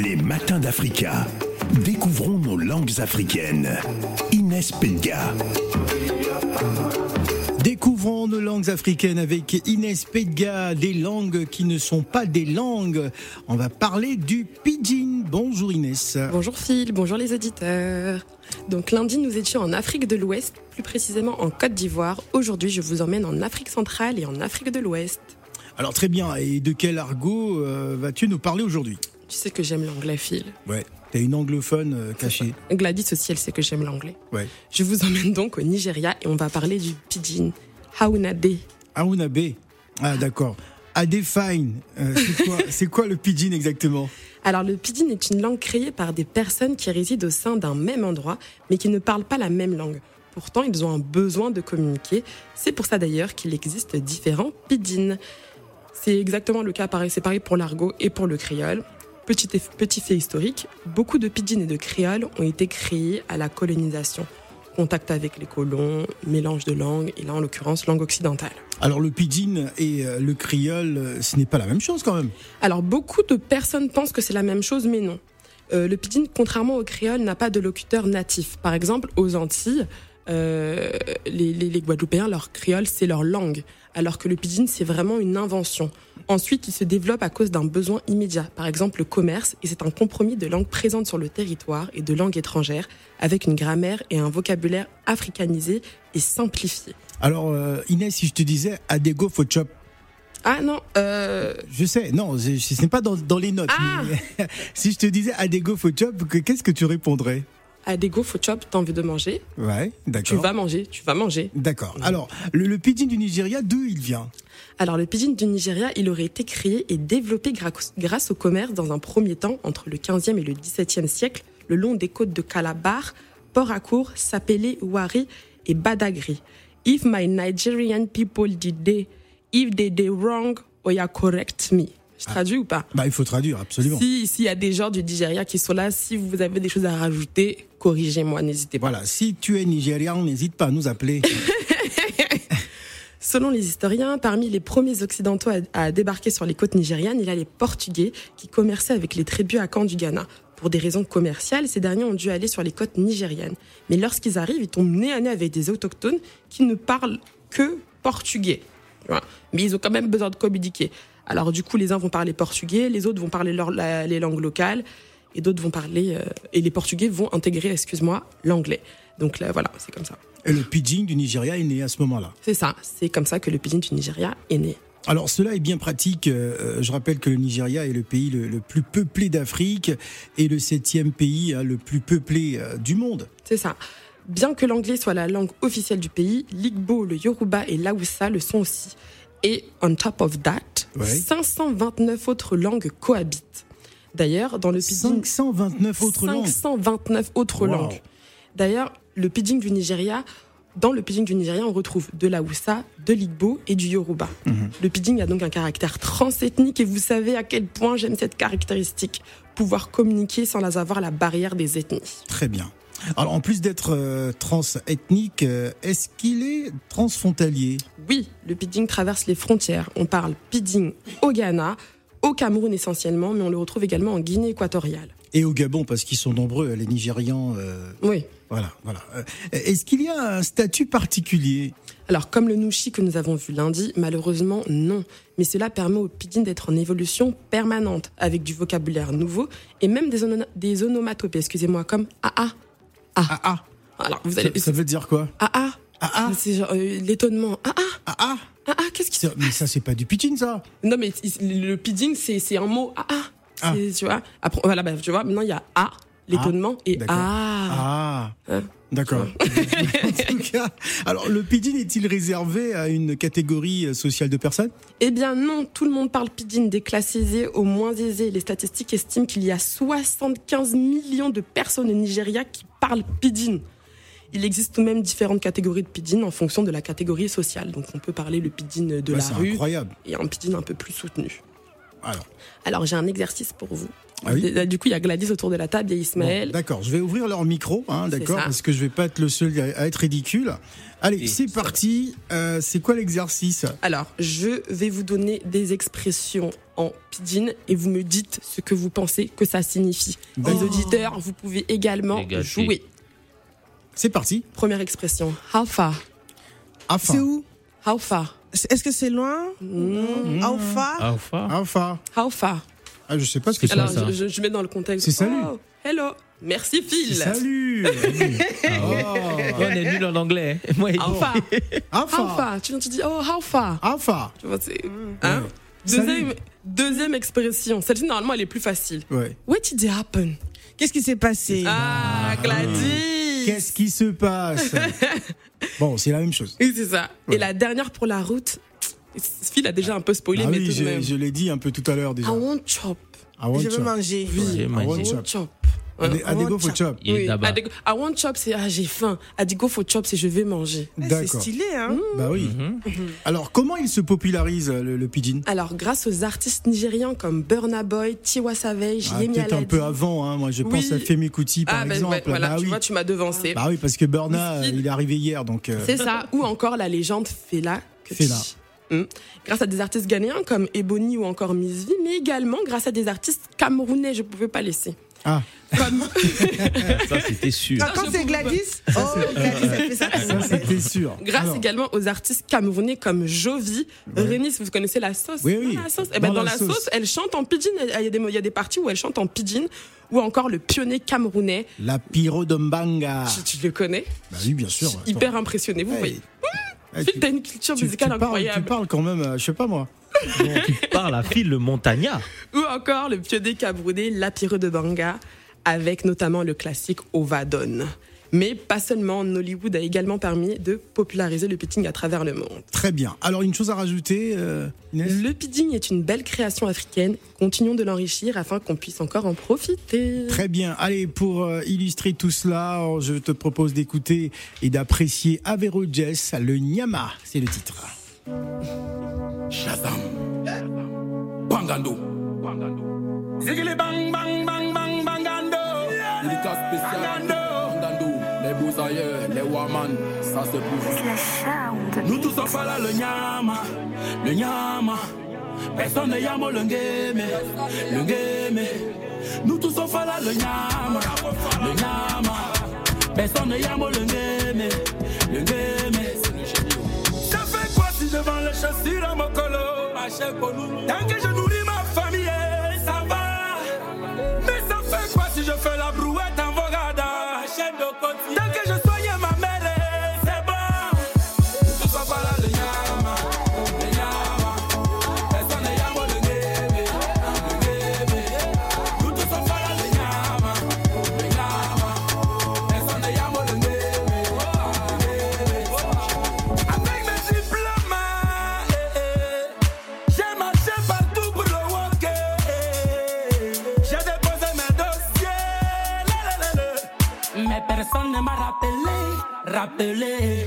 Les matins d'Africa. Découvrons nos langues africaines. Inès Pedga. Découvrons nos langues africaines avec Inès Pedga, des langues qui ne sont pas des langues. On va parler du pidgin. Bonjour Inès. Bonjour Phil, bonjour les auditeurs. Donc lundi, nous étions en Afrique de l'Ouest, plus précisément en Côte d'Ivoire. Aujourd'hui, je vous emmène en Afrique centrale et en Afrique de l'Ouest. Alors très bien, et de quel argot euh, vas-tu nous parler aujourd'hui? Tu sais que j'aime l'anglais, Phil. Ouais, t'es une anglophone euh, cachée. Gladys aussi, elle sait que j'aime l'anglais. Ouais. Je vous emmène donc au Nigeria et on va parler du pidgin. Haunade. Aounabe. Ah d'accord. Adefine, euh, c'est quoi, c'est quoi le pidgin exactement? Alors le pidgin est une langue créée par des personnes qui résident au sein d'un même endroit, mais qui ne parlent pas la même langue. Pourtant, ils ont un besoin de communiquer. C'est pour ça d'ailleurs qu'il existe différents pidgins. C'est exactement le cas, pareil, c'est pareil pour l'argot et pour le créole. Petit, fait historique, beaucoup de pidgins et de créoles ont été créés à la colonisation. Contact avec les colons, mélange de langues, et là en l'occurrence langue occidentale. Alors le pidgin et euh, le criol, euh, ce n'est pas la même chose quand même. Alors beaucoup de personnes pensent que c'est la même chose, mais non. Euh, le pidgin, contrairement au créole, n'a pas de locuteur natif. Par exemple, aux Antilles, euh, les, les- les Guadeloupéens, leur créole, c'est leur langue, alors que le pidgin, c'est vraiment une invention. Ensuite, il se développe à cause d'un besoin immédiat, par exemple le commerce, et c'est un compromis de langues présentes sur le territoire et de langues étrangères, avec une grammaire et un vocabulaire africanisé et simplifié. Alors euh, Inès, si je te disais Adego Fochop, Ah non, euh, je sais, non, ce n'est pas dans, dans les notes. Ah si je te disais Adego Fochop, que- qu'est-ce que tu répondrais? Adego Fochop, t'as envie de manger Ouais, Tu d'accord. vas manger, tu vas manger. D'accord. Alors, le, le pidgin du Nigeria, d'où il vient? Alors le pidgin du Nigeria, il aurait été créé et développé grâce au commerce dans un premier temps entre le 15e et le 17e siècle, le long des côtes de Calabar, Port Harcourt, Sapele, Wari et Badagry. If my Nigerian people did they, if they did wrong, oya correct me. Je traduis ou pas Bah, il faut traduire, absolument. Si s'il y a des gens du Nigeria qui sont là, si vous avez des choses à rajouter, corrigez-moi, n'hésitez pas. Voilà, si tu es nigérian, n'hésite pas à nous appeler. Selon les historiens, parmi les premiers occidentaux à, à débarquer sur les côtes nigérianes, il y a les Portugais qui commerçaient avec les tribus à Caen du Ghana. Pour des raisons commerciales, ces derniers ont dû aller sur les côtes nigérianes. Mais lorsqu'ils arrivent, ils tombent nez à nez avec des autochtones qui ne parlent que portugais. Mais ils ont quand même besoin de communiquer. Alors du coup, les uns vont parler portugais, les autres vont parler leur- la- les langues locales, et d'autres vont parler... euh, et les portugais vont intégrer, excuse-moi, l'anglais. Donc là, voilà, c'est comme ça. Et le pidgin du Nigeria est né à ce moment-là? C'est ça, c'est comme ça que le pidgin du Nigeria est né. Alors cela est bien pratique. Euh, je rappelle que le Nigeria est le pays le, le plus peuplé d'Afrique et le septième pays hein, le plus peuplé euh, du monde. C'est ça. Bien que l'anglais soit la langue officielle du pays, l'Igbo, le Yoruba et l'Aoussa le sont aussi. Et on top of that, Ouais. 529 autres langues cohabitent. D'ailleurs, dans le pidgin, 529 autres langues. 529 autres Wow. langues. D'ailleurs, le pidgin du Nigeria, dans le pidgin du Nigeria, on retrouve de l'Aoussa, de l'Igbo et du Yoruba. Mhm. Le pidgin a donc un caractère transethnique et vous savez à quel point j'aime cette caractéristique. Pouvoir communiquer sans avoir la barrière des ethnies. Très bien. Alors en plus d'être euh, transethnique, euh, est-ce qu'il est transfrontalier? Oui, le pidgin traverse les frontières. On parle pidgin au Ghana, au Cameroun essentiellement, mais on le retrouve également en Guinée équatoriale. et au Gabon parce qu'ils sont nombreux, les Nigérians. euh, Oui. voilà, voilà. Euh, Est-ce qu'il y a un statut particulier? Alors, comme le nushi que nous avons vu lundi, malheureusement, non. Mais cela permet au pidgin d'être en évolution permanente, avec du vocabulaire nouveau et même des, des onomatopées, excusez-moi, comme AA. Ah ah. Alors, vous Ça, allez. ça veut dire quoi AA. Ah ah. C'est genre euh, l'étonnement. AA. Ah ah. AA, qu'est-ce qui se Mais ça c'est pas du pidgin ça. Non, mais le pidgin, c'est c'est un mot AA. Ah. C'est- Tu vois Après, voilà, bah, tu vois, maintenant il y a A, l'étonnement, et d'accord. A. Ah. Hein D'accord. en tout cas, alors le pidgin est-il réservé à une catégorie euh, sociale de personnes? Eh bien non, tout le monde parle pidgin, des classes aisées aux moins aisées. Les statistiques estiment qu'il y a 75 millions de personnes au Nigeria qui parlent pidgin. Il existe tout de même différentes catégories de pidgin en fonction de la catégorie sociale. Donc on peut parler le pidgin de la C'est rue incroyable. et un pidgin un peu plus soutenu. Alors, Alors, j'ai un exercice pour vous. Ah oui Du coup, il y a Gladys autour de la table, il y a bon, Ismaël. d'accord, je vais ouvrir leur micro, hein, d'accord, parce que je vais pas être le seul à être ridicule. Allez, c'est parti. Euh, c'est quoi l'exercice? Alors, je vais vous donner des expressions en pidgin et vous me dites ce que vous pensez que ça signifie. Les auditeurs, vous pouvez également jouer. C'est parti. Première expression. How far? C'est où? How far? Est-ce que c'est loin? Mmh. Alpha Alpha. Enfin. How far? Ah, je sais pas ce que C'est Alors, ça je, je mets dans le contexte. C'est salut. Oh, hello. Merci Phil. Salut. Ah. Oh. On est nul en anglais. Moi, How far? How far? Tu viens, tu dis, oh, how far? Enfin. Tu vois, c'est. Hein? Ouais. Deuxième, expression. Celle-ci, normalement, elle est plus facile. Ouais. What did it happen? Qu'est-ce qui s'est passé? Ah, Gladys! Qu'est-ce qui se passe? Bon, c'est la même chose. Oui, c'est ça. Ouais. Et la dernière pour la route, Phil a déjà un peu spoilé, Ah mais oui, tout je, même. je l'ai dit un peu tout à l'heure déjà. I want chop. I want Je veux chop. manger. Oui, J'ai I mangé. want want chop. chop. Adego for chop. chop. Il est Oui. Adego- I want chop, c'est ah, j'ai faim. Adigo for chop, c'est je vais manger. Eh, C'est stylé, hein Bah oui. Mhm. Alors, comment il se popularise le, le pidgin? Alors, grâce aux artistes nigérians comme Burna Boy, Tiwa Savage, Ah, Yemi Peut-être un peu avant, hein. moi je Oui. pense à Femi Kuti par Ah, ben exemple. ouais, voilà, bah, tu oui. vois, tu m'as devancé. bah oui, parce que Burna, Wizkid. il est arrivé hier, donc. euh, C'est ça. Ou encore la légende Fela. Kuti. Fela. Hmm. Grâce à des artistes ghanéens comme Ebony ou encore Miss V, mais également grâce à des artistes camerounais, je ne pouvais pas laisser. Ah, Comme Ça, c'était sûr. Ah, Quand je c'est Gladys Oh, Gladys, elle fait ça. ça c'était sûr. grâce Alors, également aux artistes camerounais comme Jovi, Renis, vous connaissez la sauce? Oui, oui. Dans la sauce, Eh ben, Dans dans, la la, sauce. sauce. elle chante en pidgin. Il y, a des, il y a des parties où elle chante en pidgin. Ou encore le pionnier camerounais. La Piro Dombanga. Tu, tu le connais? Bah oui, bien sûr. Je suis hyper impressionné. Vous Hey. voyez. Eh, Phil, tu, t'as une culture tu- tu musicale parles, tu parles quand même, euh, je sais pas moi. Tu parles à Phil le montagnard. Ou encore le pionnier camerounais Lapireux de Banga, avec notamment le classique Ovadon. Mais pas seulement, Nollywood a également permis de populariser le pitching à travers le monde. Très bien. Alors, une chose à rajouter, euh, Inès? Le pitching est une belle création africaine. Continuons de l'enrichir afin qu'on puisse encore en profiter. Très bien. Allez, pour euh, illustrer tout cela, euh, je te propose d'écouter et d'apprécier Avero Jess, le Nyama, c'est le titre. Shazam. Bangando. Zigili bang bang bang bang bangando. Spéciale. Bangando. Ailleurs, les waman, ça c'est pour vous. Nous tous on fait là le nyama, le nyama. Personne ne yamo le game, le game. Nous tous on fait là le nyama, le nyama. Personne ne yamo le game, le game. Ça fait quoi si je vends les chaussures à mon colo? Tant que je nourris ma famille, ça va. Mais ça fait quoi si je fais la brouette en Vogada Tant que je Early.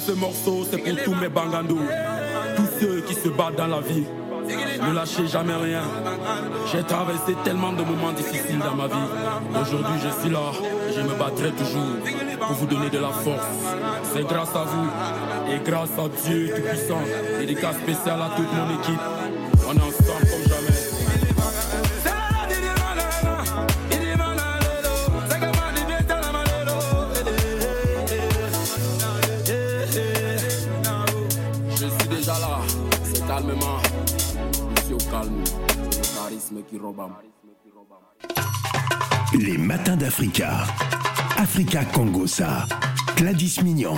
Ce morceau, c'est pour tous mes bangandous, tous ceux qui se battent dans la vie. Ne lâchez jamais rien. J'ai traversé tellement de moments difficiles dans ma vie. Aujourd'hui, je suis là je me battrai toujours pour vous donner de la force. C'est grâce à vous et grâce à Dieu Tout-Puissant. Dédicace spécial à toute mon équipe. Les matins d'Africa. Africa Congosa. Gladys Mignon.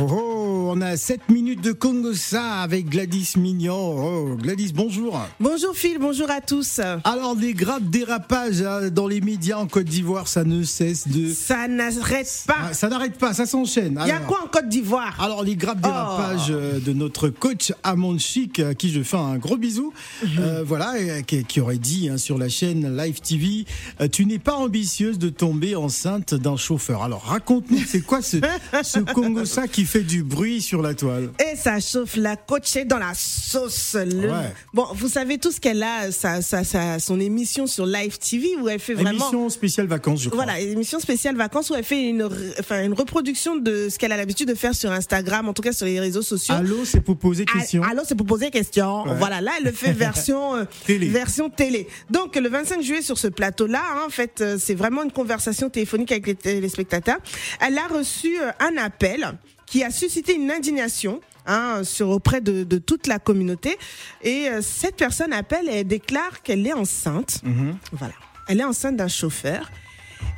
Oh, oh, on a 7 minutes de Congosa avec Gladys Mignon. Oh, Gladys, bonjour. Bonjour Phil, bonjour à tous. Alors, des graves dérapages hein, dans les médias en Côte d'Ivoire, ça ne cesse de. Ça n'arrête pas. Ah, ça n'arrête pas, ça s'enchaîne. Il y a quoi en Côte d'Ivoire? Alors les graves dérapages euh, de notre coach Amon Chic, à qui je fais un gros bisou, euh, voilà, et, euh, qui, qui aurait dit hein, sur la chaîne Live TV, tu n'es pas ambitieuse de tomber enceinte d'un chauffeur. Alors raconte-nous, c'est quoi ce, ce Congo-ça qui fait du bruit sur la toile Et ça chauffe la coach est dans la sauce. Le- Ouais. Bon, vous savez tous qu'elle a sa, sa, sa- son émission sur Live TV où elle fait vraiment. Émission spéciale vacances, je crois. Voilà, émission spéciale vacances où elle fait une, enfin, une reproduction de ce qu'elle a l'habitude de faire sur Instagram, en tout cas sur les réseaux sociaux. Allô, c'est pour poser question. Allô, c'est pour poser question. Ouais. Voilà, là, elle le fait version euh, Télé. version télé. Donc, le 25 juillet, sur ce plateau-là, hein, en fait, euh, c'est vraiment une conversation téléphonique avec les téléspectateurs. Elle a reçu euh, un appel qui a suscité une indignation. Hein, sur auprès de, de toute la communauté et euh, cette personne appelle et déclare qu'elle est enceinte Mhm. voilà elle est enceinte d'un chauffeur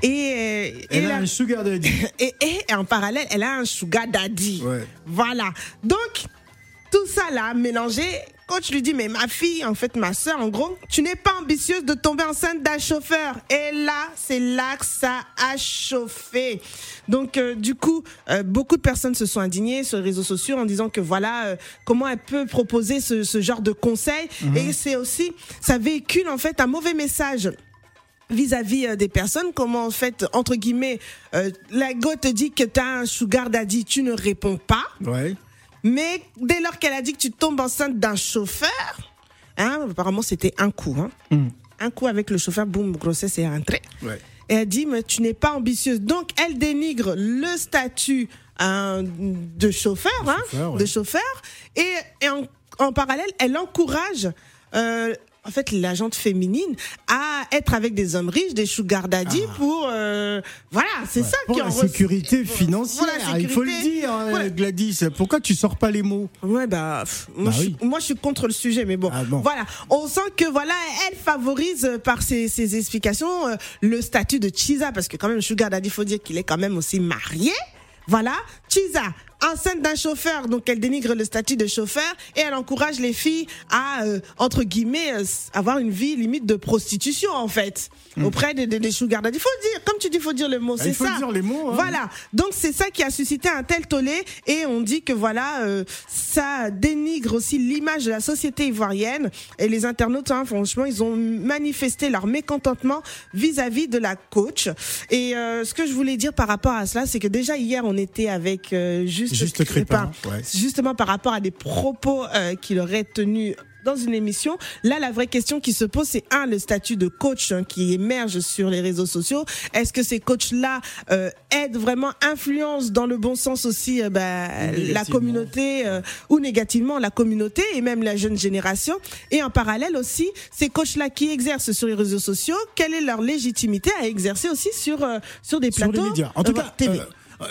et, euh, et Elle a la- un sugar daddy. et, et en parallèle, elle a un sugar daddy. Ouais. Voilà. Donc, tout ça là, mélangé, coach lui dit, mais ma fille, en fait, ma soeur, en gros, tu n'es pas ambitieuse de tomber enceinte d'un chauffeur. Et là, c'est là que ça a chauffé. Donc, euh, du coup, euh, beaucoup de personnes se sont indignées sur les réseaux sociaux en disant que voilà, euh, comment elle peut proposer ce, ce genre de conseils. Et c'est aussi, ça véhicule en fait un mauvais message vis-à-vis des personnes, comment en fait, entre guillemets, euh, la go te dit que tu as un sugar daddy, tu ne réponds pas. Ouais. Mais dès lors qu'elle a dit que tu tombes enceinte d'un chauffeur, hein, apparemment c'était un coup. Hein. Mm. Un coup avec le chauffeur, boum, grossesse est rentrée. Ouais. Et elle dit, mais tu n'es pas ambitieuse. Donc, elle dénigre le statut hein, de chauffeur, hein, chauffeur, ouais. de chauffeur. Et, et en, en parallèle, elle encourage, euh, en fait, l'agente féminine à être avec des hommes riches, des sugar daddy pour, euh, voilà, c'est ça Ah. Pour qui la en sécurité ressort. financière, Pour la il faut le sécurité. dire, Voilà. Gladys. Pourquoi tu sors pas les mots? Ouais, bah, pff, Bah je, oui. suis- moi, je suis contre le sujet, mais bon. Ah bon. Voilà. On sent que, voilà, elle favorise euh, par ses, ses explications euh, le statut de Chiza, parce que quand même, Sugar Daddy, faut dire qu'il est quand même aussi marié. Voilà. Chiza, enceinte d'un chauffeur, donc elle dénigre le statut de chauffeur et elle encourage les filles à, euh, entre guillemets, euh, avoir une vie limite de prostitution, en fait, auprès des, des, des Sugar Daddy. Faut le dire, comme tu dis, faut dire le mot, Bah, c'est il faut ça. dire les mots, hein. Voilà. Donc c'est ça qui a suscité un tel tollé et on dit que voilà euh, ça dénigre aussi l'image de la société ivoirienne et les internautes hein, franchement ils ont manifesté leur mécontentement vis-à-vis de la coach et euh, ce que je voulais dire par rapport à cela c'est que déjà hier on était avec euh, juste Juste Crépin, ouais. justement par rapport à des propos euh, qu'il aurait tenus dans une émission. Là, la vraie question qui se pose, c'est un, le statut de coach hein, qui émerge sur les réseaux sociaux. Est-ce que ces coachs-là euh, aident vraiment, influencent dans le bon sens aussi euh, bah, la communauté euh, ou négativement la communauté et même la jeune génération? Et en parallèle aussi, ces coachs-là qui exercent sur les réseaux sociaux, quelle est leur légitimité à exercer aussi sur, euh, sur des sur plateaux? les médias. En tout euh, cas, TV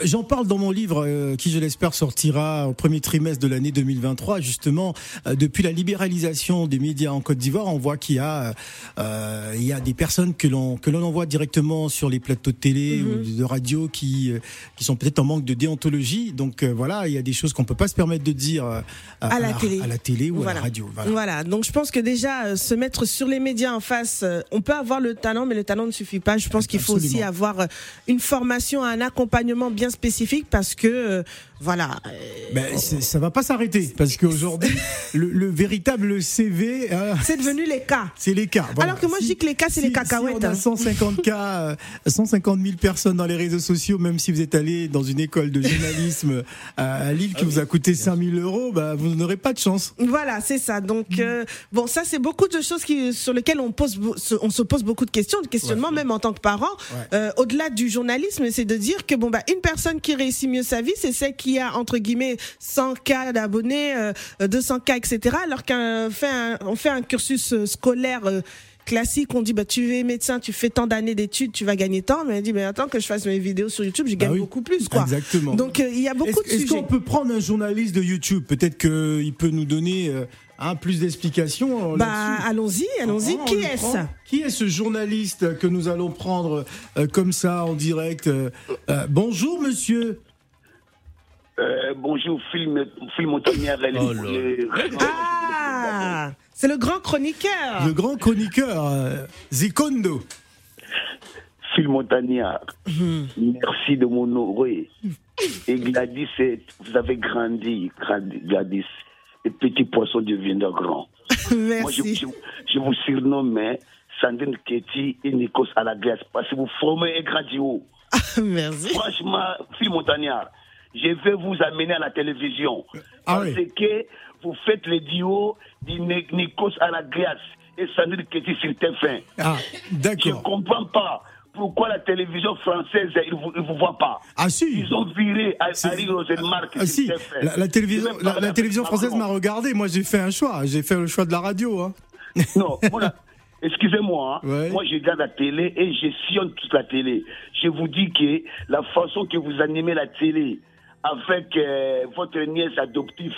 J'en parle dans mon livre euh, qui, je l'espère, sortira au premier trimestre de l'année 2023. Justement, euh, depuis la libéralisation des médias en Côte d'Ivoire, on voit qu'il y a, euh, il y a des personnes que l'on que l'on envoie directement sur les plateaux de télé Mhm. ou de radio qui euh, qui sont peut-être en manque de déontologie. Donc euh, voilà, il y a des choses qu'on peut pas se permettre de dire euh, à la télé. à la télé ou à la radio. Voilà. Voilà. Donc je pense que déjà euh, se mettre sur les médias en face, euh, on peut avoir le talent, mais le talent ne suffit pas. Je pense qu'il faut aussi avoir euh, une formation, un accompagnement bien spécifique parce que euh, Voilà. Ben, c'est- ça va pas s'arrêter parce qu'aujourd'hui, le, le véritable CV, hein, C'est devenu les cas. c'est les cas. Voilà. Alors que moi, je dis que les cas, c'est les cacahuètes, Si on a hein. 150 cas, euh, 150 000 personnes dans les réseaux sociaux, même si vous êtes allé dans une école de journalisme à Lille qui vous a coûté 5 000 euros, bah, vous n'aurez pas de chance. Voilà, c'est ça. Donc, euh, bon, ça, c'est beaucoup de choses qui, sur lesquelles on, pose, on se pose beaucoup de questions, de questionnements, même en tant que parent. Ouais. Euh, Au-delà du journalisme, c'est de dire que, bon, bah, une personne qui réussit mieux sa vie, c'est celle qui a, entre guillemets, 100 cas d'abonnés, euh, 200 cas, etc. Alors qu'on fait un, on fait un cursus euh, scolaire. euh, classique, on dit bah tu es médecin, tu fais tant d'années d'études, tu vas gagner tant, mais elle dit mais attends que je fasse mes vidéos sur YouTube, je gagne Bah oui. beaucoup plus quoi. Exactement. Donc euh, il y a beaucoup de Est-ce est-ce sujets. qu'on peut prendre un journaliste de YouTube? Peut-être qu'il peut nous donner euh, un plus d'explications. euh, Bah allons-y, allons-y. On Qui est-ce. Qui est ce journaliste que nous allons prendre euh, comme ça en direct euh, euh, Bonjour monsieur. Euh, bonjour, film, film Oh Ah, c'est le grand chroniqueur. Le grand chroniqueur euh, Zikondo. Phil Montagnard, Mhm. merci de m'honorer. Et Gladys, vous avez grandi, grandi, Gladys. Et petit poisson deviendra grand. Moi, je, Merci. je, je vous surnomme hein, Sandrine Ketty et Nikos à la glace parce que vous formez un grand duo. Merci. Franchement, Phil Montagnard, je vais vous amener à la télévision. Ah parce oui. que vous faites le duo de Ni- Nikos à la glace et Sandrine Ketty sur TF1. Ah, Je ne comprends pas pourquoi la télévision française, ils ne vous, vous voient pas. Ah si. Ils ont viré Harry Rosenmark. Ah si, sur TF1. la, la télévision, la, la française m'a regardé. Moi, j'ai fait un choix. J'ai fait le choix de la radio. Hein. Non, voilà. Excusez-moi, hein. Ouais. moi je regarde la télé et je sillonne toute la télé. Je vous dis que la façon que vous animez la télé avec euh, votre nièce adoptive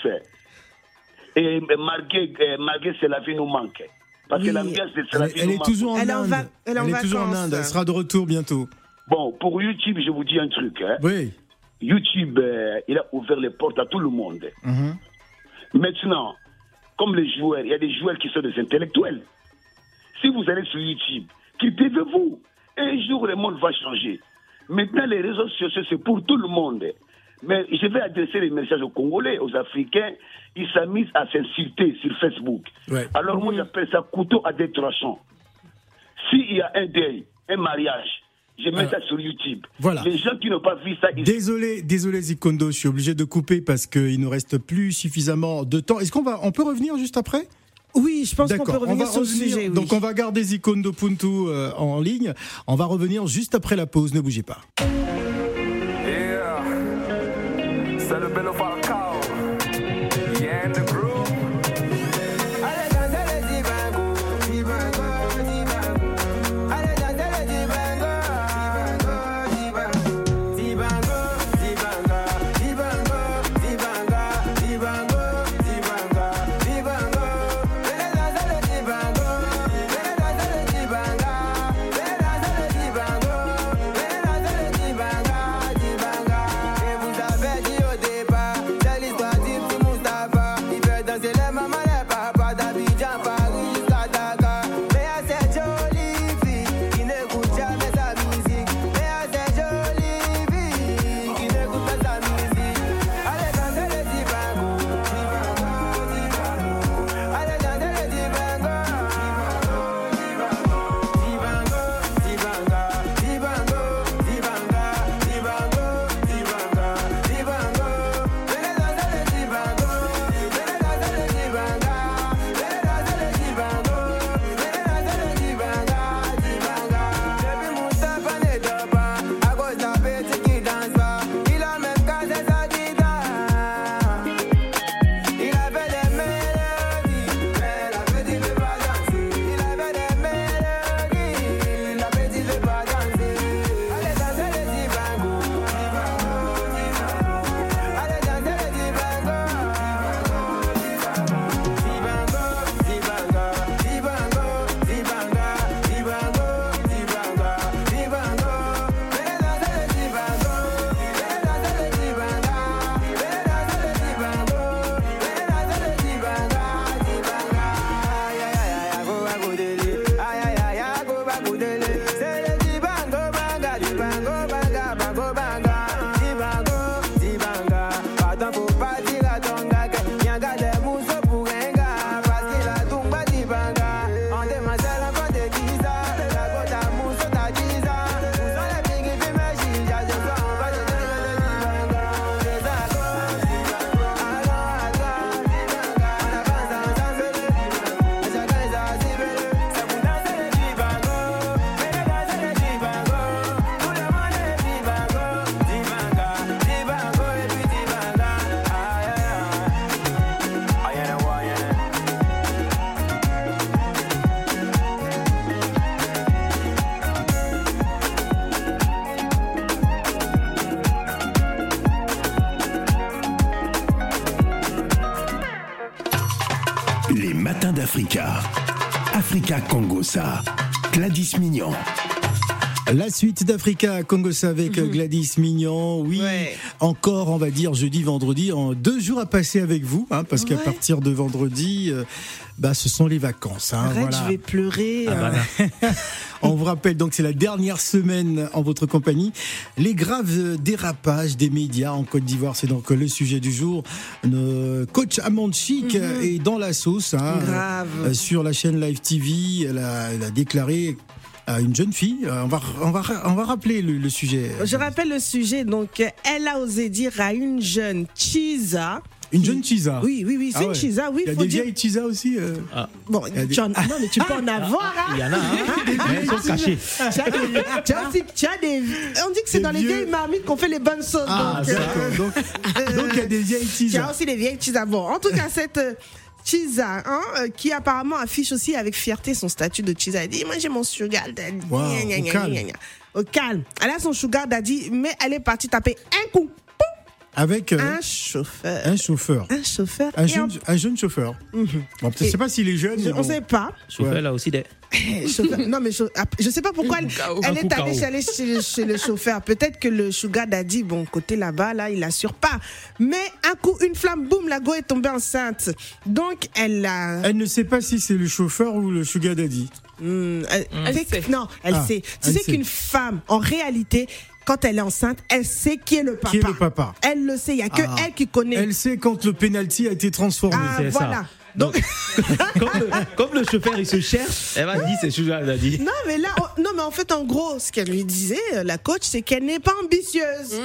et euh, Marguerite, euh, Marguerite c'est la vie nous manque. Parce Oui. que l'ambiance c'est Elle, la est- vie elle nous est manque. toujours en Elle est en Inde. va- elle est en toujours en. Inde. Elle sera de retour bientôt. Bon, pour YouTube, je vous dis un truc. hein. Oui. YouTube, euh, il a ouvert les portes à tout le monde. Mhm. Maintenant, comme les joueurs, il y a des joueurs qui sont des intellectuels. Si vous allez sur YouTube, cultivez-vous. Et un jour, le monde va changer. Maintenant, les réseaux sociaux, c'est pour tout le monde. Mais je vais adresser les messages aux Congolais, aux Africains. Ils s'amusent à s'insulter sur Facebook. Ouais. Alors moi, j'appelle ça couteau à deux tranchants. S'il y a un deuil, un mariage, je mets Alors, ça sur YouTube. voilà. Les gens qui n'ont pas vu ça, ils Désolé, désolé Zikondo, je suis obligé de couper parce qu'il ne reste plus suffisamment de temps. Est-ce qu'on va, on peut revenir juste après? Oui, je pense qu'on peut D'accord, on va revenir sur le revenir. sujet. oui. Donc on va garder Zikondo Puntu euh, en ligne. On va revenir juste après la pause. Ne bougez pas. d'Africa. Africa Congosa. Gladys Mignon. La suite d'Africa Congosa avec Gladys Mignon. Oui, Ouais. encore, on va dire, jeudi, vendredi, en deux jours à passer avec vous, hein, parce qu'à partir de vendredi, euh, bah, ce sont les vacances. hein, Arrête, voilà. je vais pleurer. Ah bah, euh. là. On vous rappelle donc c'est la dernière semaine en votre compagnie. Les graves dérapages des médias en Côte d'Ivoire, c'est donc le sujet du jour. Le coach Amand Chic est dans la sauce. hein, Grave. euh, sur la chaîne Live TV, elle a, elle a déclaré à une jeune fille. euh, On va, on va, on va rappeler le, le sujet. Je rappelle le sujet. Donc, elle a osé dire à une jeune Chisa. Une jeune Chisa. Oui, oui, oui, c'est Ah une ouais. Chisa. Oui, Il y a faut des dire. vieilles Chisa aussi. euh. Bon, Il y a des- tu en- non, mais tu peux en avoir. hein. Il y en a, hein Elles sont cachées. Tu as des, des- on dit que c'est Des dans les vieux. vieilles marmites qu'on fait les bonnes sauces. Ah, donc, euh. Donc, donc il y a des vieilles Il y a Chisa. aussi les vieilles Chisa. Bon, en tout cas, cette euh, Chisa, hein, euh, qui apparemment affiche aussi avec fierté son statut de Chisa, elle dit Moi, j'ai mon sugar daddy. Wow, Gna, gna, au gna, calme. gna, gna. Au calme. Elle a son sugar daddy, mais elle est partie taper un coup. Avec euh, Un chauffeur. un chauffeur. Un chauffeur. Un et jeune, un- un jeune chauffeur. Bon, je ne sais pas s'il est jeune. Je- on bon. sait pas. Chauffeur, là aussi, des. Non, mais je sais pas pourquoi elle, est allée chez, aller chez, chez le chauffeur. Peut-être que le sugar daddy, bon, côté là-bas, là, il assure pas. Mais un coup, une flamme, boum, la go est tombée enceinte. Donc, elle a. Elle ne sait pas si c'est le chauffeur ou le sugar daddy. Hmm, elle- sait. Non, elle Ah, sait. Tu elle sais qu'une femme, en réalité, quand elle est enceinte, elle sait qui est le papa. Qui est le papa Elle le sait. Il y a que Ah. elle qui connaît. Elle sait quand le penalty a été transformé. ah, c'est ça. voilà. Donc, comme, le, comme le chauffeur, il se cherche, elle m'a dit, c'est Sugar Daddy. Non, mais là, non, mais en fait, en gros, ce qu'elle lui disait, euh, la coach, c'est qu'elle n'est pas ambitieuse.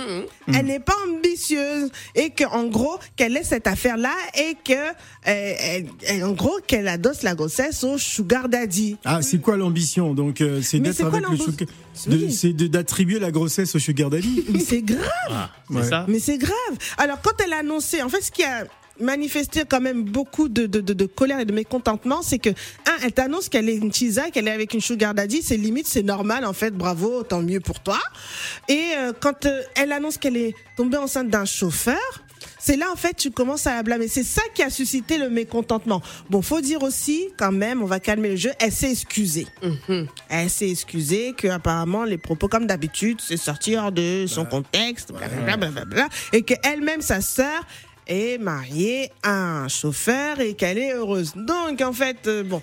Elle n'est pas ambitieuse et qu'en gros, qu'elle ait cette affaire-là et que, euh, elle- elle- en gros, qu'elle adosse la grossesse au sugar daddy. Ah, c'est quoi l'ambition? Donc, euh, c'est d'être avec le sugar. Oui. d'attribuer la grossesse au sugar daddy. Mais c'est grave. Ah, c'est Ouais. ça? Mais c'est grave. Alors, quand elle a annoncé, en fait, ce qui a manifesté quand même beaucoup de, de, de, de colère et de mécontentement, c'est que, un, elle t'annonce qu'elle est une chisa, qu'elle est avec une sugar daddy, c'est limite, c'est normal, en fait, bravo, tant mieux pour toi. Et euh, quand euh, elle annonce qu'elle est tombée enceinte d'un chauffeur, c'est là, en fait, tu commences à la blâmer. C'est ça qui a suscité le mécontentement. Bon, faut dire aussi, quand même, on va calmer le jeu, elle s'est excusée. Elle s'est excusée que apparemment les propos, comme d'habitude, c'est sorti hors de son contexte, blablabla, blablabla, et qu'elle-même, sa sœur, est mariée à un chauffeur et qu'elle est heureuse. Donc, en fait, euh, bon,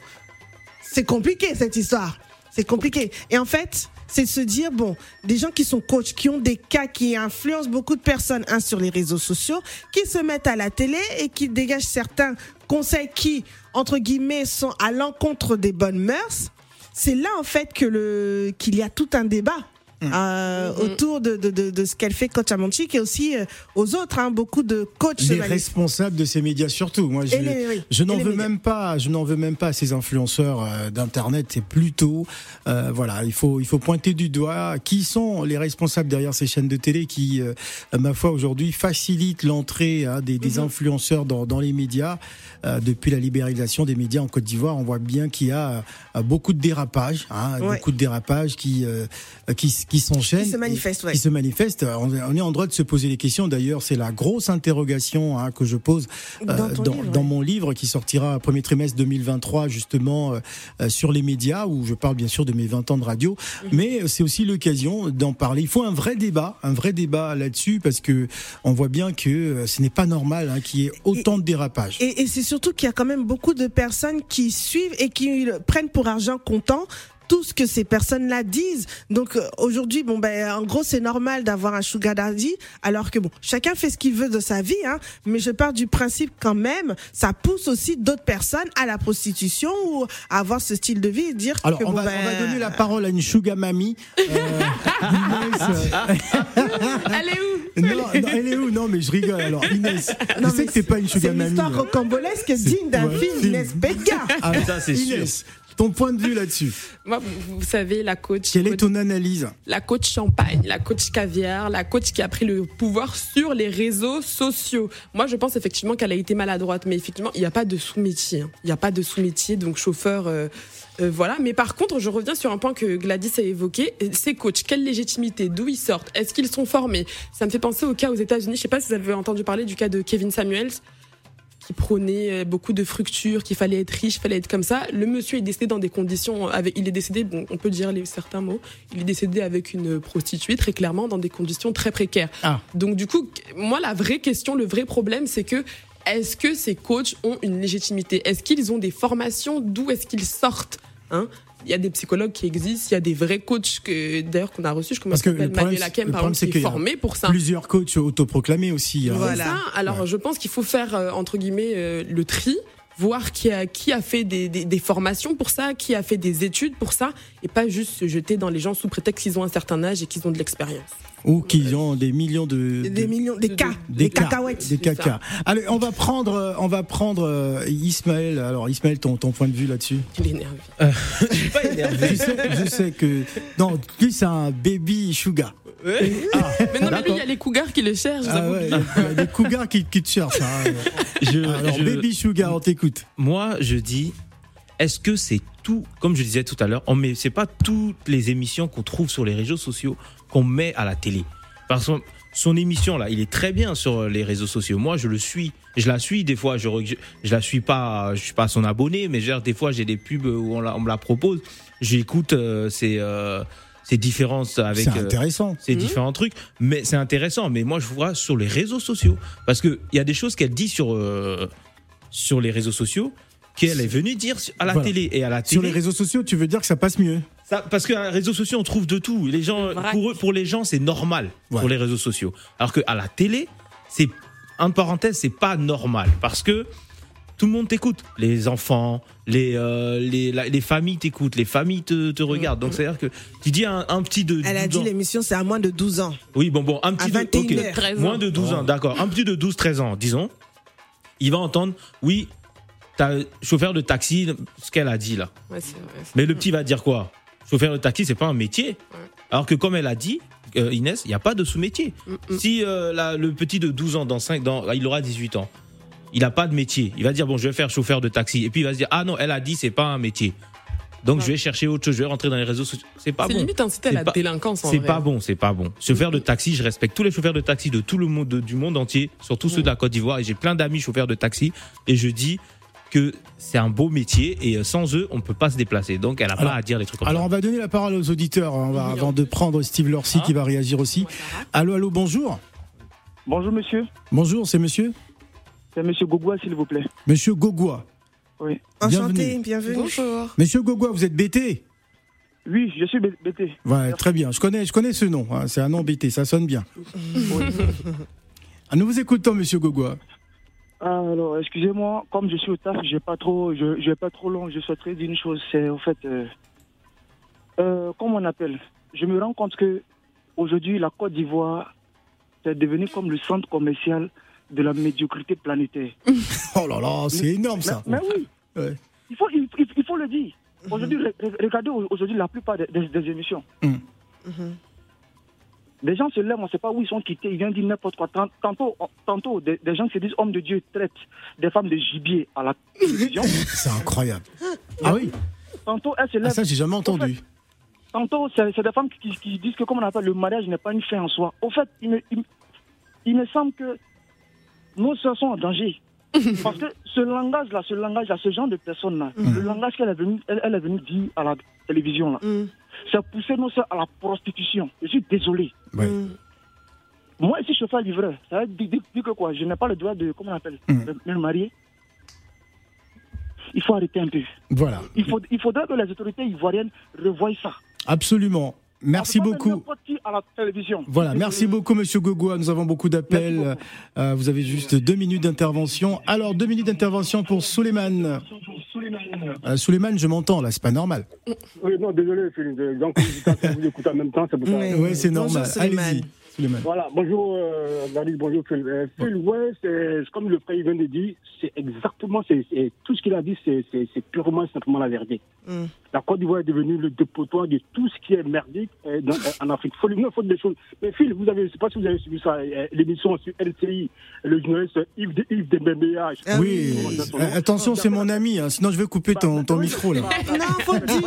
c'est compliqué cette histoire. C'est compliqué. Et en fait, c'est de se dire, bon, des gens qui sont coachs, qui ont des cas qui influencent beaucoup de personnes, sur les réseaux sociaux, qui se mettent à la télé et qui dégagent certains conseils qui, entre guillemets, sont à l'encontre des bonnes mœurs. C'est là, en fait, que le, qu'il y a tout un débat. Euh, autour de, de, de, de ce qu'elle fait coach Amanchik et aussi euh, aux autres hein, beaucoup de coachs les responsables de ces médias surtout. Moi, je, Et les- oui, je n'en veux médias. même pas. Je n'en veux même pas à ces influenceurs euh, d'internet. C'est plutôt, euh, voilà, il faut il faut pointer du doigt qui sont les responsables derrière ces chaînes de télé qui, euh, ma foi, aujourd'hui facilitent l'entrée hein, des, Mhm. des influenceurs dans, dans les médias. Euh, depuis la libéralisation des médias en Côte d'Ivoire, on voit bien qu'il y a euh, beaucoup de dérapages, hein, Ouais. beaucoup de dérapages qui euh, qui, qui s'enchaînent, Qui se manifestent, ouais. qui se manifestent. On est- on est en droit de se poser les questions. D'ailleurs, c'est la grosse interrogation hein, que je pose euh, Dans dans, mon livre qui sortira premier trimestre 2023, justement euh, euh, sur les médias, où je parle bien sûr de mes 20 ans de radio. Mhm. Mais euh, c'est aussi l'occasion d'en parler. Il faut un vrai débat, un vrai débat là-dessus, parce que on voit bien que euh, ce n'est pas normal hein, qu'il y ait autant de dérapages. Et, et c'est surtout qu'il y a quand même beaucoup de personnes qui suivent et qui prennent pour argent comptant tout ce que ces personnes-là disent. Donc euh, aujourd'hui, bon ben en gros c'est normal d'avoir un sugar daddy, alors que bon chacun fait ce qu'il veut de sa vie, hein. Mais je pars du principe quand même, ça pousse aussi d'autres personnes à la prostitution ou à avoir ce style de vie et dire Alors, que on, bon, va, ben, on va donner la parole à une sugar mamie. Euh, Inès, euh, Elle est où? Non, non, elle est où? Non, mais je rigole. Alors, Inès, Non, je sais que t'es pas une c'est sugar une mamie. histoire hein. rocambolesque digne d'un ouais, film. Inès Béga. Ah, Ça, c'est Inès, ton point de vue là-dessus. Moi, vous, vous savez, la coach. Quelle est ton analyse? La coach champagne, la coach caviar, la coach qui a pris le pouvoir sur les réseaux sociaux. Moi, je pense effectivement qu'elle a été maladroite, mais effectivement, il n'y a pas de sous-métier. hein. Il n'y a pas de sous-métier, donc chauffeur, euh, euh, voilà. Mais par contre, je reviens sur un point que Gladys a évoqué. Ces coachs, quelle légitimité D'où ils sortent? Est-ce qu'ils sont formés? Ça me fait penser au cas aux États-Unis. Je sais pas si vous avez entendu parler du cas de Kevin Samuels qui prônait euh, beaucoup de fructures, qu'il fallait être riche, fallait être comme ça. Le monsieur est décédé dans des conditions avec, il est décédé, bon, on peut dire les, certains mots, il est décédé avec une prostituée très clairement dans des conditions très précaires. Ah. Donc du coup, moi la vraie question, le vrai problème, c'est que est-ce que ces coachs ont une légitimité? Est-ce qu'ils ont des formations? D'où est-ce qu'ils sortent? Hein? Il y a des psychologues qui existent, il y a des vrais coachs que d'ailleurs qu'on a reçus, je commence Parce que à le s'appelle problème, Manuel Hakem le par exemple, c'est qui est qu'il y a formé pour ça. Plusieurs coachs autoproclamés aussi. hein. Voilà. Ça. Alors je pense qu'il faut faire euh, entre guillemets euh, le tri, voir qui a qui a fait des, des, des formations pour ça, qui a fait des études pour ça, et pas juste se jeter dans les gens sous prétexte qu'ils ont un certain âge et qu'ils ont de l'expérience. Ou qui ont des millions de. Des de- millions, des de- cas, des cacahuètes. des caca. Allez, on va prendre, euh, on va prendre euh, Ismaël. Alors Ismaël, ton, ton point de vue là-dessus. Il est énervé. Je suis pas énervé. Je sais, je sais que non, lui c'est un baby sugar. Mais non, mais lui, il y a les cougars qui le cherchent. je Ah ouais, y a des cougars qui, qui te cherchent. hein. Je- Alors je- baby sugar, on t'écoute. moi, je dis, est-ce que c'est tout, comme je disais tout à l'heure, on met, c'est pas toutes les émissions qu'on trouve sur les réseaux sociaux qu'on met à la télé. Parce que son émission là, il est très bien sur les réseaux sociaux. Moi, je le suis, je la suis des fois. Je, je la suis pas, je suis pas son abonné, mais genre, des fois j'ai des pubs où on, la- on me la propose. J'écoute euh, ces, euh, ces différences avec. C'est euh, intéressant. ces différents trucs, mais c'est intéressant. Mais moi, je vois sur les réseaux sociaux, parce que il y a des choses qu'elle dit sur euh, sur les réseaux sociaux qu'elle est venue dire à la Voilà. télé et à la télé. Sur les réseaux sociaux, tu veux dire que ça passe mieux ça- parce que les réseaux sociaux, on trouve de tout. Les gens, pour eux, pour les gens, c'est normal Ouais. pour les réseaux sociaux. Alors que à la télé, c'est en parenthèse, c'est pas normal parce que tout le monde t'écoute. Les enfants, les, euh, les, la- les familles t'écoutent, les familles te, te regardent. Donc, c'est-à-dire que tu dis un, un petit de. Elle a 12 dit ans- l'émission c'est à moins de 12 ans. oui, bon, bon, un petit À de, ok. 21 heures. 13 ans. Moins de 12 ans, d'accord. Un petit de 12, 13 ans, disons. Il va entendre, oui, chauffeur de taxi, ce qu'elle a dit là. Ouais, c'est vrai. Mais le petit va dire quoi? Chauffeur de taxi, c'est pas un métier. Alors que comme elle a dit, euh, Inès, il n'y a pas de sous-métier. Mm, Si euh, la- le petit de 12 ans, dans 5, dans, il aura 18 ans, il n'a pas de métier. Il va dire, bon, je vais faire chauffeur de taxi. Et puis il va se dire, ah non, elle a dit, c'est pas un métier. Donc je vais chercher autre chose, je vais rentrer dans les réseaux sociaux. C'est pas C'est bon. limite inciter à la pas- délinquance en C'est vrai. pas bon, c'est pas bon. Chauffeur de taxi, je respecte tous les chauffeurs de taxi de tout le monde, de- du monde entier, surtout ceux de la Côte d'Ivoire. Et j'ai plein d'amis chauffeurs de taxi. Et je dis que c'est un beau métier et euh, sans eux, on peut pas se déplacer. Donc elle a Alors- pas à dire des trucs comme Alors ça. on va donner la parole aux auditeurs on va, avant de prendre Steve Lorcy Hein qui va réagir aussi. Allô, allô, bonjour. Bonjour monsieur, Bonjour, c'est monsieur c'est monsieur Gogoua s'il vous plaît. Monsieur Gogoua. Oui. Enchanté, bienvenue. Bonjour. Monsieur Gogoua, vous êtes BT Oui, je suis BT. Ouais, très bien. Je connais, je connais ce nom. hein. C'est un nom BT, ça sonne bien. Ah, nous vous écoutons, monsieur Gogoua. Ah, alors, excusez-moi, comme je suis au taf, j'ai pas trop, je, vais pas trop long. Je souhaiterais dire une chose, c'est en fait, euh, euh, comment on appelle? Je me rends compte que aujourd'hui, la Côte d'Ivoire, c'est devenu comme le centre commercial de la médiocrité planétaire. Oh là là, c'est énorme ça. Mais, mais oui, Ouais. il faut, il, il- il faut le dire. Aujourd'hui, re- re- regardez au- aujourd'hui la plupart des, des- des émissions. Mhm. Les gens se lèvent, on ne sait pas où ils sont quittés, ils viennent dire n'importe quoi. Tant- Tantôt, tantôt des, des gens se disent hommes de Dieu traitent des femmes de gibier à la télévision. C'est incroyable. Ah oui Tantôt, elles se ah, lèvent. Ça, j'ai jamais entendu. Tantôt, c'est c'est des femmes qui, qui disent que, comme on appelle, le mariage n'est pas une fin en soi. Au fait, il me, il, il me semble que nos sœurs sont en danger. Parce que ce langage-là, ce langage-là, ce genre de personnes-là, le langage qu'elle est venue, elle, elle est venue dire à la télévision, là, Mm. C'est pousser nos sœurs à la prostitution. Je suis désolé. Mm. Moi, si je fais livreur, ça veut dire, dire- dire que quoi? Je n'ai pas le droit de, comment on appelle, Mm. de me marier. Il faut arrêter un peu. Voilà. Il, faut, il faudrait que les autorités ivoiriennes revoient ça. Absolument. Merci beaucoup. à la télévision. Voilà, merci beaucoup, monsieur Gogoua. Nous avons beaucoup d'appels. Euh, vous avez juste deux minutes d'intervention. Alors, deux minutes d'intervention pour Souleymane. Euh, Souleymane, je m'entends là, c'est pas normal. Oui, non, désolé, Philippe. Donc, vous écoutez en même temps, c'est pour ça. Oui. Oui, c'est normal. Allez-y, Souleymane. Voilà, bonjour, euh, David, bonjour, Phil. Euh, Phil, ouais, c'est comme le frère vient de dire, c'est exactement, c'est tout ce qu'il a dit, c'est purement, simplement la vérité. Mm. La Côte d'Ivoire est devenue le dépotoir de tout ce qui est merdique euh, dans- euh, en Afrique. Faut, non, faut des choses. Mais Phil, vous avez, je sais pas si vous avez suivi ça, euh, l'émission sur LCI, le journaliste Yves, de, Yves pas Oui, dire euh, attention, c'est mon ami, hein, sinon je vais couper ton, ton micro là. Non, faut dire.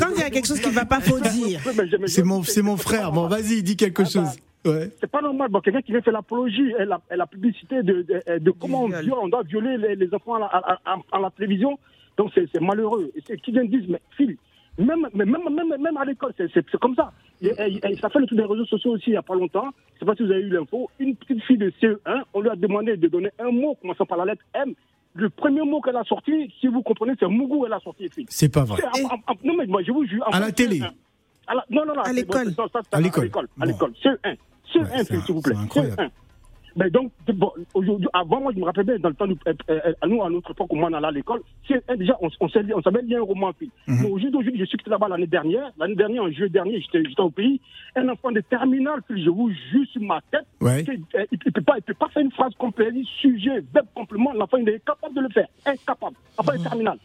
Quand il y a quelque chose qui ne va pas, faut dire. Je- mais je- C'est mon, c'est mon frère. Bon, vas-y, dis quelque Ah, bah, chose. Ouais. C'est pas normal. Bon, quelqu'un qui vient faire l'apologie et la, et la publicité de, de, de comment on, viole, on doit violer les, les enfants à la, à, à- à la télévision. Donc c'est c'est malheureux. Et c'est qui viennent dire, mais Phil, même, mais même, même, même à l'école, c'est- c'est c'est comme ça. Et, et- et ça fait le tour des réseaux sociaux aussi il n'y a pas longtemps. Je sais pas si vous avez eu l'info. Une petite fille de CE1, on lui a demandé de donner un mot commençant par la lettre M. Le premier mot qu'elle a sorti, si vous comprenez, c'est Mougou, elle a sorti, Phil. C'est pas vrai. C'est- en- en- en- non, mais moi, je vous jure. À la télé. CE1. À la- non, non, non. À c'est- l'école. ça, ça, c'est À l'école. À Bon. l'école. CE1. CE1, Ouais, c'est un- s'il vous plaît. c'est incroyable. CE1. Mais donc, bon, aujourd'hui, avant, moi, je me rappelle bien, dans le temps, euh, euh, à nous, à notre époque, où on allait à l'école, CE1, déjà, on, on, savait, on savait lire un roman, Phil. Mhm. Mais aujourd'hui, je suis là-bas l'année dernière. L'année dernière, en juillet dernier, j'étais au pays. Un enfant de terminale, je vous jure sur ma tête, Ouais. euh, il ne peut, pas- il peut pas faire une phrase complète, sujet, verbe, complément. L'enfant, il est incapable de le faire. Incapable. Enfant Mhm. de terminale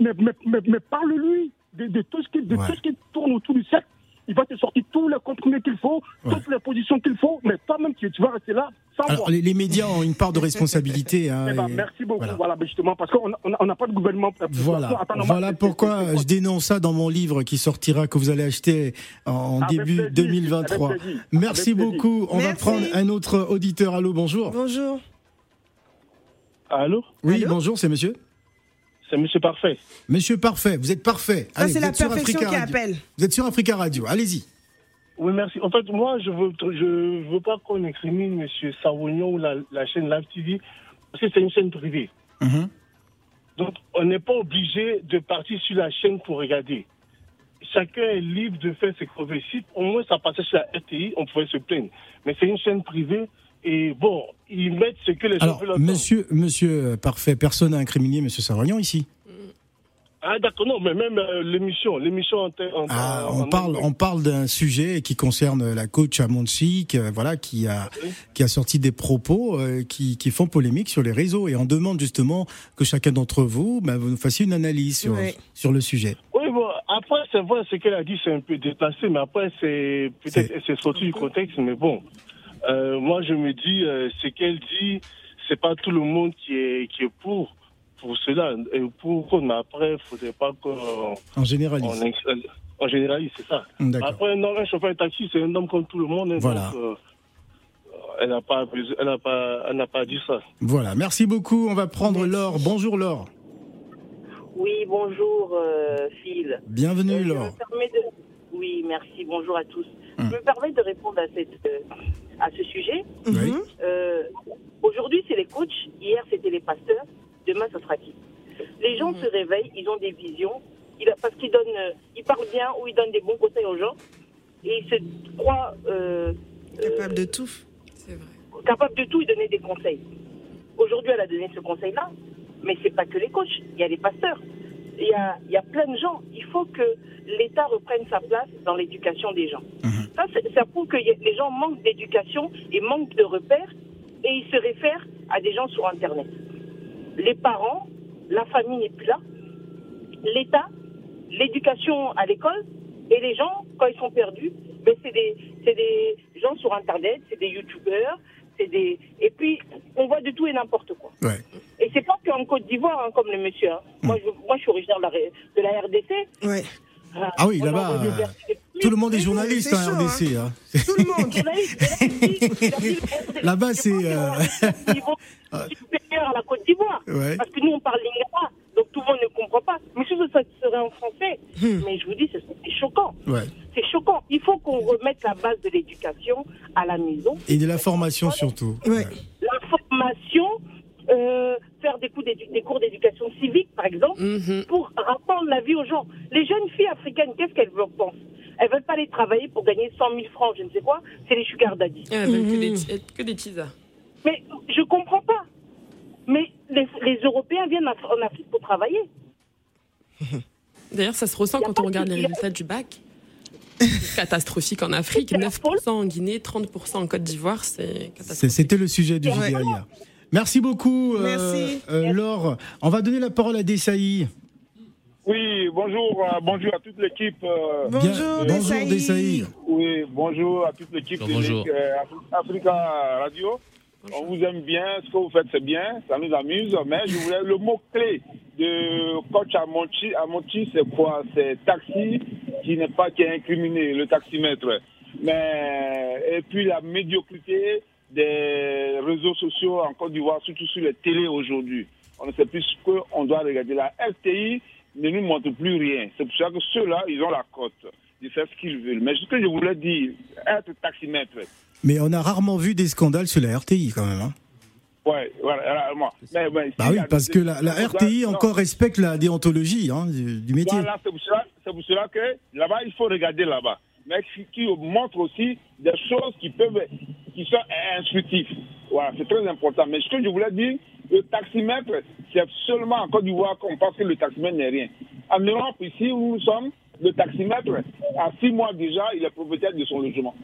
mais, mais, mais, mais parle-lui de, de tout ce qui, de Ouais. tout ce qui tourne autour du cercle. Il va te sortir tous les comprimés qu'il faut, toutes les positions qu'il faut, mais toi-même, tu, tu vas rester là sans Alors, voir. les, les médias ont une part de responsabilité. hein, Eh ben, et- merci beaucoup. voilà. Voilà, ben, justement, parce qu'on n'a pas de gouvernement. Voilà, Attends, voilà c'est- pourquoi c'est- je dénonce ça dans mon livre qui sortira, que vous allez acheter en Avec début plaisir, 2023. avec plaisir, Merci avec beaucoup. On va prendre un autre auditeur. Allô, bonjour. Bonjour. Allô? Oui, Allô bonjour, c'est monsieur C'est Monsieur Parfait. Monsieur Parfait, vous êtes parfait. Ça, c'est vous la êtes sur perfection Africa qui Radio. appelle. Vous êtes sur Africa Radio, allez-y. Oui, merci. En fait, moi, je veux, je veux pas qu'on incrimine M. Savognon ou la, la chaîne Live TV, parce que c'est une chaîne privée. Mhm. Donc, on n'est pas obligé de partir sur la chaîne pour regarder. Chacun est libre de faire ses crever. Si au moins ça passait sur la RTI, on pouvait se plaindre. Mais c'est une chaîne privée et bon, ils mettent ce que les gens Alors, monsieur, monsieur Parfait, personne n'a incriminé monsieur Sarognon ici. Ah, d'accord, non, mais même euh, l'émission, l'émission en, Ah, en- on en- parle, on parle d'un sujet qui concerne la coach Amonsik, euh, voilà, qui a, qui a sorti des propos euh, qui, qui font polémique sur les réseaux. Et on demande justement que chacun d'entre vous, bah, vous nous fassiez une analyse sur, sur le sujet. Oui, bon, après, c'est vrai, ce qu'elle a dit, c'est un peu déplacé, mais après, c'est peut-être c'est sorti du contexte, mais bon. Euh, moi, je me dis, euh, ce qu'elle dit, c'est pas tout le monde qui est, qui est pour, pour cela. Et pour qu'on, mais après, il faudrait pas qu'on En généralise. on ex- on généralise, c'est ça. D'accord. Après, un, homme, un chauffeur de taxi, c'est un homme comme tout le monde. hein, Voilà. donc, euh, elle n'a pas, besoin- elle n'a pas, elle n'a pas dit ça. Voilà, merci beaucoup. On va prendre Laure. Bonjour Laure. Oui, bonjour euh, Phil. Bienvenue Euh, Laure. me permets de... Oui, merci, bonjour à tous. Je me permets de répondre à, cette, euh, à ce sujet. Euh, Aujourd'hui, c'est les coachs, hier, c'était les pasteurs, demain, ce sera qui? Les gens se réveillent, ils ont des visions, parce qu'ils donnent, euh, ils parlent bien ou ils donnent des bons conseils aux gens, et ils se croient euh, Capable de tout. C'est vrai. capables de tout et donner des conseils. Aujourd'hui, elle a donné ce conseil-là, mais c'est pas que les coachs, il y a les pasteurs. Il y a, il y a plein de gens. Il faut que l'État reprenne sa place dans l'éducation des gens. Ça, c'est- ça prouve que a- les gens manquent d'éducation et manquent de repères et ils se réfèrent à des gens sur Internet. Les parents, la famille n'est plus là. L'État, l'éducation à l'école et les gens, quand ils sont perdus, ben c'est des, des gens sur Internet, c'est des youtubeurs, c'est des... Et puis, on voit de tout et n'importe quoi. Ouais. Et c'est pas qu'en Côte d'Ivoire, hein, comme le monsieur. hein. Moi, je, moi, je suis originaire de la, ré- de la RDC. Ouais. Ah oui, là-bas, euh, Tout le monde est journaliste en RDC. hein. Tout le monde. Là-bas, c'est, euh, supérieur à la Côte d'Ivoire. Ouais. Parce que nous, on parle lingala, donc tout le monde ne comprend pas. Mais si ça serait en français, mais je vous dis, c'est choquant. Ouais. C'est choquant. Il faut qu'on remette la base de l'éducation à la maison. Et de la formation surtout. Ouais. La formation, euh, faire des, coups d'édu- des cours d'éducation civique, par exemple, Mhm. pour apprendre la vie aux gens. Les jeunes filles africaines, qu'est-ce qu'elles veulent pensent? Elles veulent pas aller travailler pour gagner 100 000 francs, je ne sais quoi. C'est les sugar daddy. Que, des, ti- que des teasers. Mais je comprends pas. Mais les, les Européens viennent en Afrique pour travailler. D'ailleurs, ça se ressent quand on de regarde les résultats du bac. Catastrophique en Afrique. C'est la 9% en Guinée, 30% en Côte d'Ivoire. C'est C'est- catastrophique. C'était le sujet du Ouais. JDA hier. Merci beaucoup, euh, Merci. euh, Laure. On va donner la parole à Dessaï. Oui, bonjour, euh, bonjour à toute l'équipe. euh, Bonjour. Desailly. Oui, bonjour à toute l'équipe de euh, Africa Radio. On vous aime bien, ce que vous faites c'est bien, ça nous amuse, mais je voulais le mot clé de coach Amonchi, Amonchi c'est quoi? C'est taxi qui n'est pas qui est incriminé, le taximètre. Mais et puis la médiocrité des réseaux sociaux en Côte d'Ivoire, surtout sur les télés aujourd'hui. On ne sait plus ce qu'on doit regarder. La RTI ne nous montre plus rien. C'est pour ça que ceux-là, ils ont la cote de faire ce qu'ils veulent. Mais ce que je voulais dire, être taximètre, Mais on a rarement vu des scandales sur la RTI quand même. hein. ouais, voilà, moi. Mais, mais Bah oui, parce que la, RTI non, encore respecte la déontologie hein, du, du métier. Voilà, c'est pour cela, pour cela que là-bas, il faut regarder là-bas. Mais qui, qui montre aussi des choses qui peuvent, qui sont instructives. Voilà, c'est très important. Mais ce que je voulais dire, le taximètre, c'est seulement en Côte d'Ivoire qu'on pense que le taximètre n'est rien. En Europe, ici où nous sommes, le taximètre, à six mois déjà, il est propriétaire de son logement.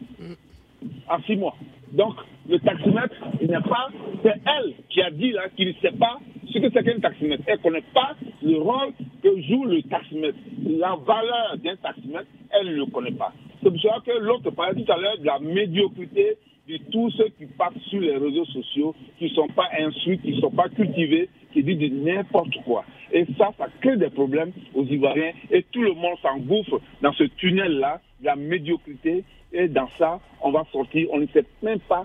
En six mois. Donc, le taximètre, il n'est pas. C'est elle qui a dit là qu'il ne sait pas ce que c'est qu'un taximètre. Elle ne connaît pas le rôle que joue le taximètre. La valeur d'un taximètre, elle ne le connaît pas. C'est pour ça que l'autre parlait tout à l'heure de la médiocrité de tous ceux qui partent sur les réseaux sociaux, qui ne sont pas instruits, qui ne sont pas cultivés, qui disent de n'importe quoi. Et ça, ça crée des problèmes aux Ivoiriens et tout le monde s'engouffre dans ce tunnel-là, de la médiocrité. Et dans ça, on va sortir, on ne sait même pas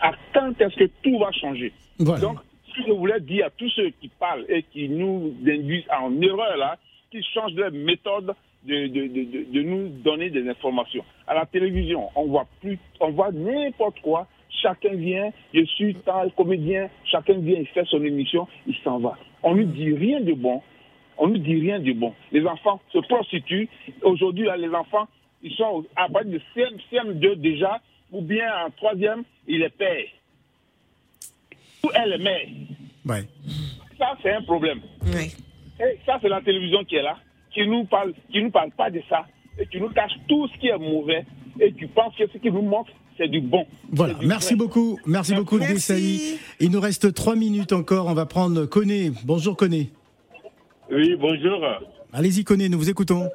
à quand est-ce que tout va changer. Donc, ce que je voulais dire à tous ceux qui parlent et qui nous induisent en erreur là, qu'ils changent leur méthode de, de, de, de- nous donner des informations. À la télévision, on voit plus, on voit n'importe quoi. Chacun vient, je suis tel comédien, chacun vient, il fait son émission, il s'en va. On ne dit rien de bon. On ne dit rien de bon. Les enfants se prostituent. Aujourd'hui, les enfants, ils sont à partir de CM, CM2 déjà, ou bien en troisième, ils les paient. Ou elle les met. Ouais. Ça, c'est un problème. Et ça, c'est la télévision qui est là, qui nous parle, qui nous parle pas de ça, et qui nous cache tout ce qui est mauvais, et qui pense que ce qui nous montre, c'est du bon. Voilà, du merci vrai. beaucoup. Merci beaucoup, Merci. Desailly. Il nous reste trois minutes encore. On va prendre Koné. Bonjour, Koné. Oui, bonjour. Allez-y, Koné, nous vous écoutons.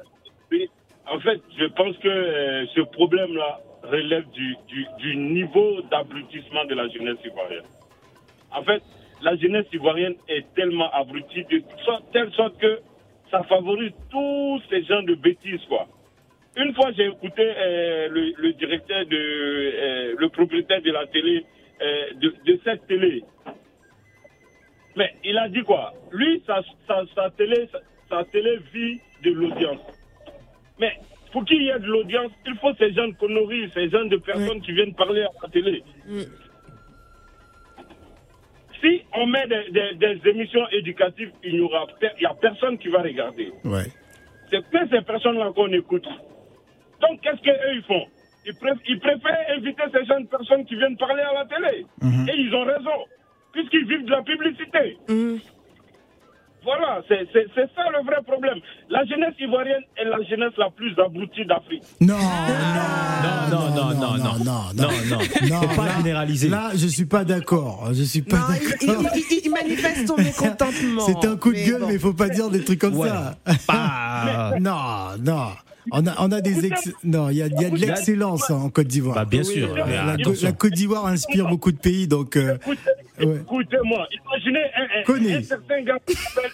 En fait, je pense que euh, ce problème-là relève du, du, niveau d'abrutissement de la jeunesse ivoirienne. En fait, la jeunesse ivoirienne est tellement abrutie de telle sorte que ça favorise tous ces gens de bêtises, quoi. Une fois, j'ai écouté euh, le, directeur de, euh, le propriétaire de la télé, de, cette télé. Mais il a dit quoi? Lui, sa, sa, sa télé, sa télé vit de l'audience. Mais pour qu'il y ait de l'audience, il faut ces gens de conneries, ces gens de personnes qui viennent parler à la télé. Si on met des, des- des émissions éducatives, il n'y aura y a personne qui va regarder. Ouais. C'est que ces personnes-là qu'on écoute. Donc, qu'est-ce qu'eux, ils font? Ils, pré- ils préfèrent inviter ces jeunes personnes qui viennent parler à la télé. Et ils ont raison, puisqu'ils vivent de la publicité. Voilà, c'est c'est- c'est ça le vrai problème. La jeunesse ivoirienne est la jeunesse la plus abrutie d'Afrique. Non, non, non, non, non, non, non, non, non. Faut pas là- généraliser. Là, je suis pas d'accord. Je suis pas d'accord. il- manifeste son mécontentement. C'est un coup de gueule, mais il faut pas dire des trucs comme ça. Pas- non, non. On a, on a des ex... non, il y a, il y a de l'excellence en Côte d'Ivoire. Bah, bien sûr, La, mais la- attention. la Côte d'Ivoire inspire beaucoup de pays, donc. euh, ouais. Écoutez-moi, imaginez un, un- Connais. un certain gars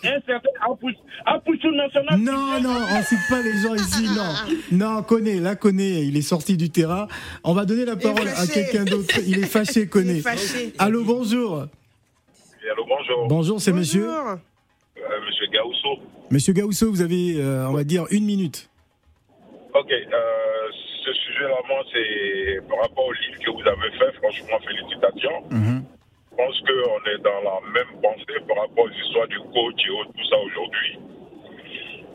un certain Apouchou national. Non, non, on cite pas les gens ici, non. Non, connaît, là, connaît, il est sorti du terrain. On va donner la parole à quelqu'un d'autre. Il est fâché, connaît. Allô, bonjour. Allô, bonjour. Bonjour, c'est monsieur. Euh, monsieur Gaousso. Monsieur Gaousso, vous avez, euh, on va dire, une minute. Ok, euh, ce sujet-là, moi, c'est par rapport au livre que vous avez fait. Franchement, félicitations. Je pense qu'on est dans la même pensée par rapport aux histoires du coach et autres, tout ça aujourd'hui.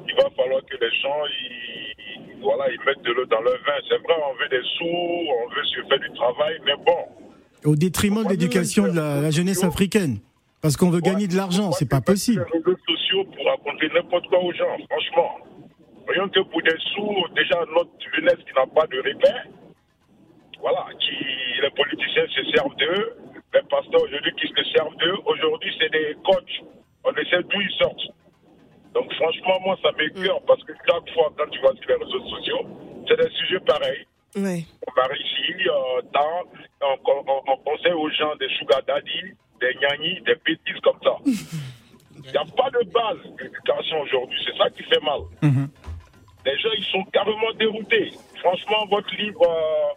Il va falloir que les gens, ils, voilà, ils mettent de l'eau dans leur vin. C'est vrai, on veut des sous, on veut se faire du travail, mais bon, Au détriment de l'éducation de la, la jeunesse africaine. Parce qu'on veut gagner de l'argent, c'est pas possible. les réseaux sociaux pour raconter n'importe quoi aux gens, franchement. Rien que pour des sous, déjà notre jeunesse qui n'a pas de repère, voilà, qui les politiciens se servent d'eux, les pasteurs aujourd'hui qui se servent d'eux, aujourd'hui c'est des coachs, on ne sait d'où ils sortent. Donc franchement, moi, ça m'écœure parce que chaque fois, quand tu vas sur les réseaux sociaux, c'est des sujets pareils. On va ici, euh, dans, on, on- on conseille aux gens des sugar daddy, des gnanis, des bêtises comme ça. Il n'y a pas de base d'éducation aujourd'hui, c'est ça qui fait mal. Les gens, ils sont carrément déroutés. Franchement, votre livre, euh,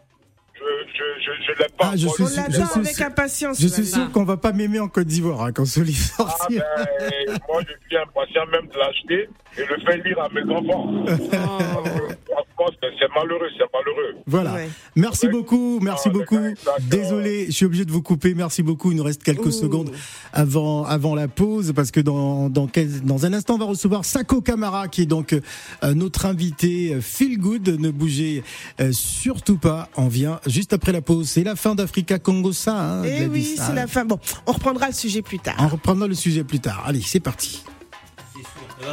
je je, je, je l'ai pas. Ah, je suis On sûr- l'attend je suis avec impatience. Je suis sûr qu'on va pas m'aimer en Côte d'Ivoire hein, quand ce livre Ah sortira. ben, moi, je suis impatient même de l'acheter et le faire lire à mes enfants. Franchement, c'est c'est malheureux, c'est malheureux. Voilà. Merci beaucoup, merci beaucoup. Désolé, je suis obligé de vous couper. Merci beaucoup. Il nous reste quelques secondes avant avant la pause parce que dans dans, dans un instant on va recevoir Sako Kamara qui est donc euh, notre invité euh, Feel Good. Ne bougez euh, surtout pas. On vient juste après la pause. C'est la fin d'Africa Congo ça. Hein, Eh oui, c'est Ah, la fin. Bon, on reprendra le sujet plus tard. On reprendra le sujet plus tard. Allez, c'est parti. Euh,